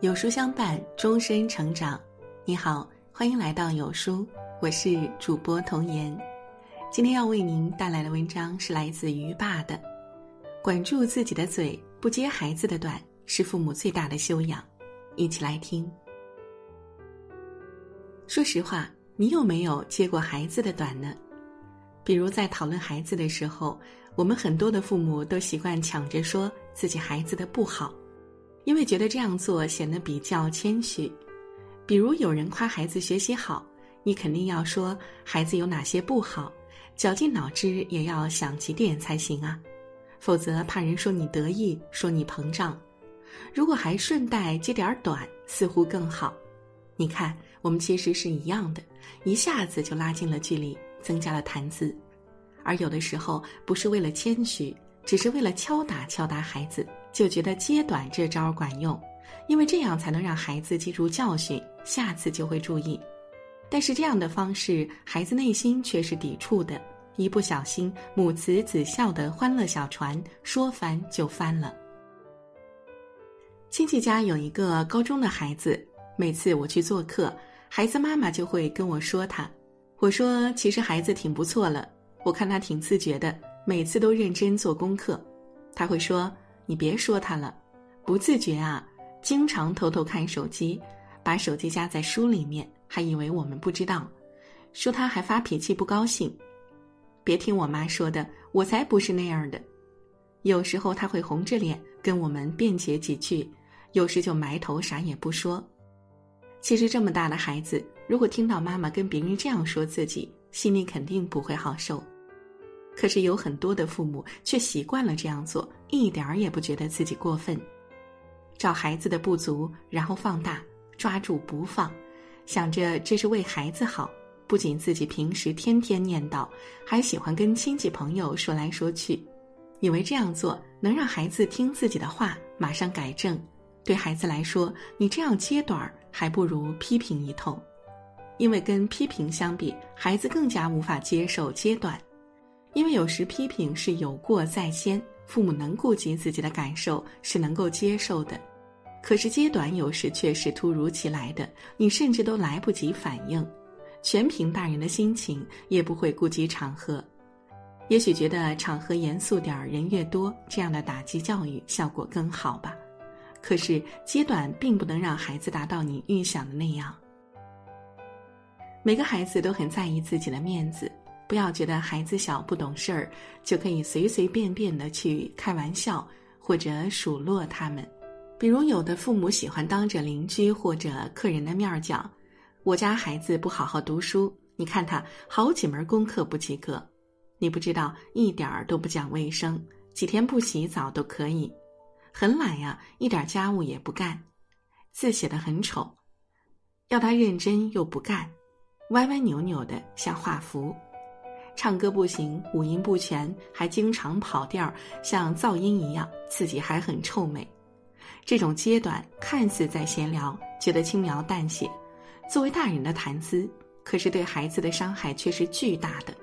有书相伴，终身成长。你好，欢迎来到有书，我是主播童言。今天要为您带来的文章是来自于爸的。管住自己的嘴，不揭孩子的短，是父母最大的修养。一起来听。说实话，你有没有接过孩子的短呢？比如在讨论孩子的时候，我们很多的父母都习惯抢着说自己孩子的不好。因为觉得这样做显得比较谦虚，比如有人夸孩子学习好，你肯定要说孩子有哪些不好，绞尽脑汁也要想几点才行啊，否则怕人说你得意，说你膨胀。如果还顺带接点短，似乎更好。你看，我们其实是一样的，一下子就拉近了距离，增加了谈资，而有的时候不是为了谦虚，只是为了敲打敲打孩子。就觉得揭短这招管用，因为这样才能让孩子记住教训，下次就会注意。但是这样的方式，孩子内心却是抵触的，一不小心母慈子孝的欢乐小船说翻就翻了。亲戚家有一个高中的孩子，每次我去做客，孩子妈妈就会跟我说他。我说其实孩子挺不错了，我看他挺自觉的，每次都认真做功课。他会说。你别说他了，不自觉啊，经常偷偷看手机，把手机夹在书里面，还以为我们不知道。说他还发脾气不高兴，别听我妈说的，我才不是那样的。有时候他会红着脸跟我们辩解几句，有时就埋头啥也不说。其实这么大的孩子，如果听到妈妈跟别人这样说自己，心里肯定不会好受。可是有很多的父母却习惯了这样做，一点儿也不觉得自己过分，找孩子的不足，然后放大，抓住不放，想着这是为孩子好。不仅自己平时天天念叨，还喜欢跟亲戚朋友说来说去，以为这样做能让孩子听自己的话，马上改正。对孩子来说，你这样揭短儿，还不如批评一通，因为跟批评相比，孩子更加无法接受揭短。因为有时批评是有过在先，父母能顾及自己的感受是能够接受的，可是揭短有时却是突如其来的，你甚至都来不及反应，全凭大人的心情，也不会顾及场合。也许觉得场合严肃点儿，人越多，这样的打击教育效果更好吧。可是揭短并不能让孩子达到你预想的那样。每个孩子都很在意自己的面子。不要觉得孩子小不懂事儿，就可以随随便便的去开玩笑或者数落他们。比如有的父母喜欢当着邻居或者客人的面讲：“我家孩子不好好读书，你看他好几门功课不及格。你不知道一点儿都不讲卫生，几天不洗澡都可以，很懒呀，一点家务也不干，字写的很丑，要他认真又不干，歪歪扭扭的像画符。”唱歌不行，五音不全，还经常跑调，像噪音一样，自己还很臭美。这种阶段看似在闲聊，觉得轻描淡写，作为大人的谈资，可是对孩子的伤害却是巨大的。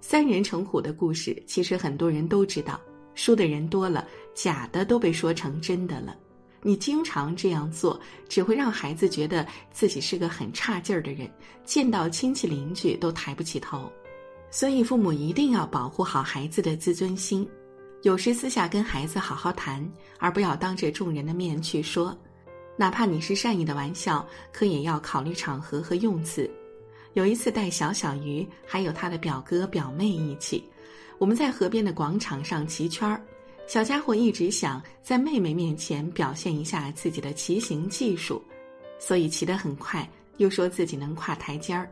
三人成虎的故事，其实很多人都知道，输的人多了，假的都被说成真的了。你经常这样做，只会让孩子觉得自己是个很差劲儿的人，见到亲戚邻居都抬不起头。所以，父母一定要保护好孩子的自尊心，有时私下跟孩子好好谈，而不要当着众人的面去说。哪怕你是善意的玩笑，可也要考虑场合和用词。有一次带小小鱼还有他的表哥表妹一起，我们在河边的广场上骑圈儿，小家伙一直想在妹妹面前表现一下自己的骑行技术，所以骑得很快，又说自己能跨台阶儿。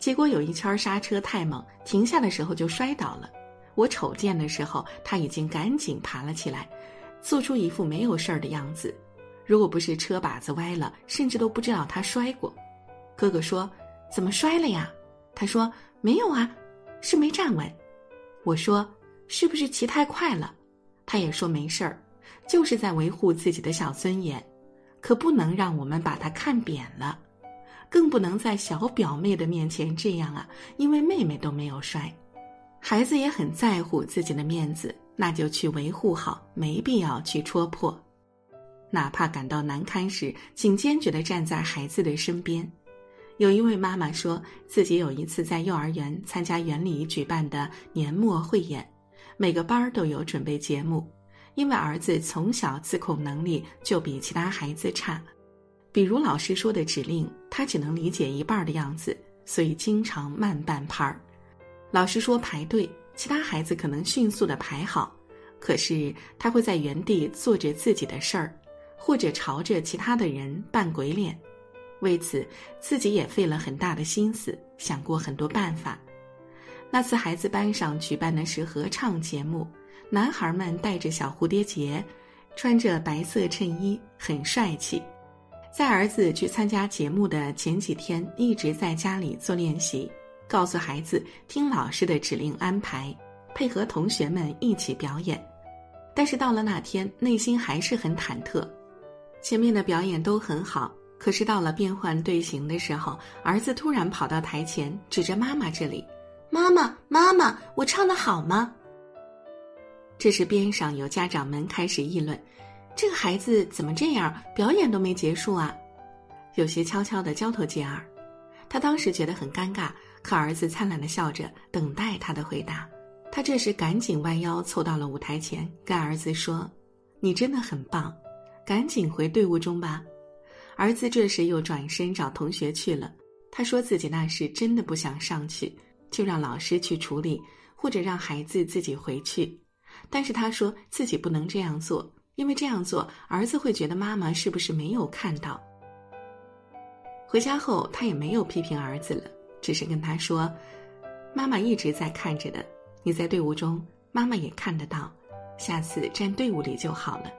结果有一圈刹车太猛，停下的时候就摔倒了。我瞅见的时候，他已经赶紧爬了起来，做出一副没有事儿的样子。如果不是车把子歪了，甚至都不知道他摔过。哥哥说：“怎么摔了呀？”他说：“没有啊，是没站稳。”我说：“是不是骑太快了？”他也说没事儿，就是在维护自己的小尊严，可不能让我们把他看扁了。更不能在小表妹的面前这样啊，因为妹妹都没有摔，孩子也很在乎自己的面子，那就去维护好，没必要去戳破。哪怕感到难堪时，请坚决地站在孩子的身边。有一位妈妈说自己有一次在幼儿园参加园里举办的年末汇演，每个班都有准备节目，因为儿子从小自控能力就比其他孩子差，比如老师说的指令，他只能理解一半的样子，所以经常慢半拍儿。老师说排队，其他孩子可能迅速的排好，可是他会在原地做着自己的事儿，或者朝着其他的人扮鬼脸。为此，自己也费了很大的心思，想过很多办法。那次孩子班上举办的是合唱节目，男孩们戴着小蝴蝶结，穿着白色衬衣，很帅气。在儿子去参加节目的前几天，一直在家里做练习，告诉孩子听老师的指令安排，配合同学们一起表演。但是到了那天，内心还是很忐忑。前面的表演都很好。可是到了变换队形的时候，儿子突然跑到台前，指着妈妈这里：“妈妈，妈妈，我唱的好吗？”这时边上有家长们开始议论：“这个孩子怎么这样？表演都没结束啊！”有些悄悄的交头接耳。他当时觉得很尴尬，可儿子灿烂的笑着，等待他的回答。他这时赶紧弯腰凑到了舞台前，跟儿子说：“你真的很棒，赶紧回队伍中吧。”儿子这时又转身找同学去了。他说自己那时真的不想上去，就让老师去处理，或者让孩子自己回去。但是他说自己不能这样做，因为这样做儿子会觉得妈妈是不是没有看到。回家后，他也没有批评儿子了，只是跟他说：“妈妈一直在看着的，你在队伍中，妈妈也看得到，下次站队伍里就好了。”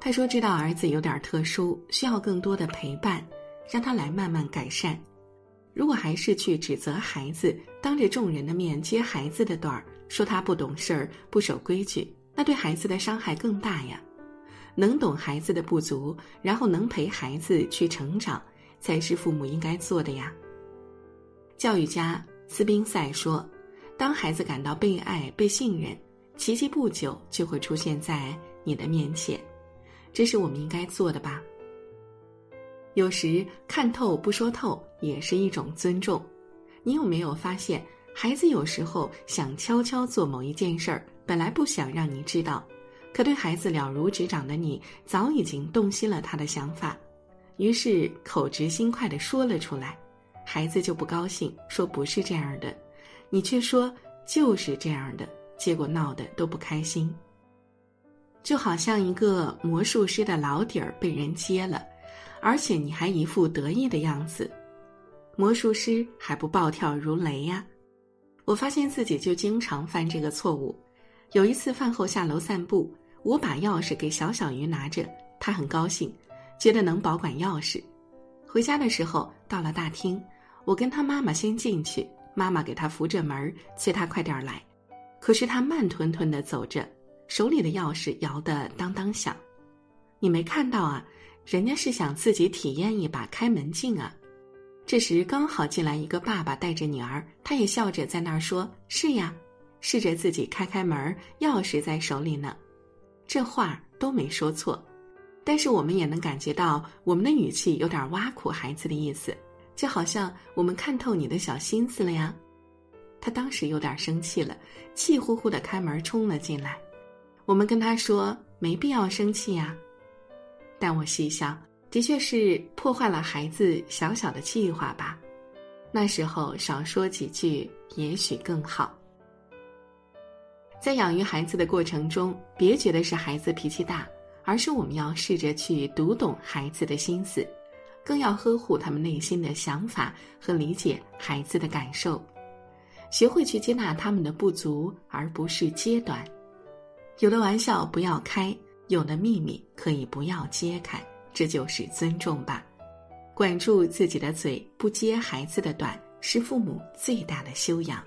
他说：“知道儿子有点特殊，需要更多的陪伴，让他来慢慢改善。如果还是去指责孩子，当着众人的面揭孩子的短儿，说他不懂事儿、不守规矩，那对孩子的伤害更大呀。能懂孩子的不足，然后能陪孩子去成长，才是父母应该做的呀。”教育家斯宾塞说：“当孩子感到被爱、被信任，奇迹不久就会出现在你的面前。”这是我们应该做的吧。有时看透不说透也是一种尊重。你有没有发现，孩子有时候想悄悄做某一件事儿，本来不想让你知道，可对孩子了如指掌的你，早已经洞悉了他的想法，于是口直心快的说了出来，孩子就不高兴，说不是这样的，你却说就是这样的，结果闹得都不开心。就好像一个魔术师的老底儿被人揭了，而且你还一副得意的样子，魔术师还不暴跳如雷呀？我发现自己就经常犯这个错误。有一次饭后下楼散步，我把钥匙给小小鱼拿着，他很高兴，觉得能保管钥匙。回家的时候到了大厅，我跟他妈妈先进去，妈妈给他扶着门，催他快点来，可是他慢吞吞的走着。手里的钥匙摇得当当响，你没看到啊？人家是想自己体验一把开门镜啊。这时刚好进来一个爸爸带着女儿，他也笑着在那儿说：“是呀，试着自己开开门，钥匙在手里呢。”这话都没说错，但是我们也能感觉到我们的语气有点挖苦孩子的意思，就好像我们看透你的小心思了呀。他当时有点生气了，气呼呼的开门冲了进来。我们跟他说没必要生气呀，但我细想，的确是破坏了孩子小小的计划吧。那时候少说几句，也许更好。在养育孩子的过程中，别觉得是孩子脾气大，而是我们要试着去读懂孩子的心思，更要呵护他们内心的想法和理解孩子的感受，学会去接纳他们的不足，而不是揭短。有的玩笑不要开，有的秘密可以不要揭开，这就是尊重吧。管住自己的嘴，不揭孩子的短，是父母最大的修养。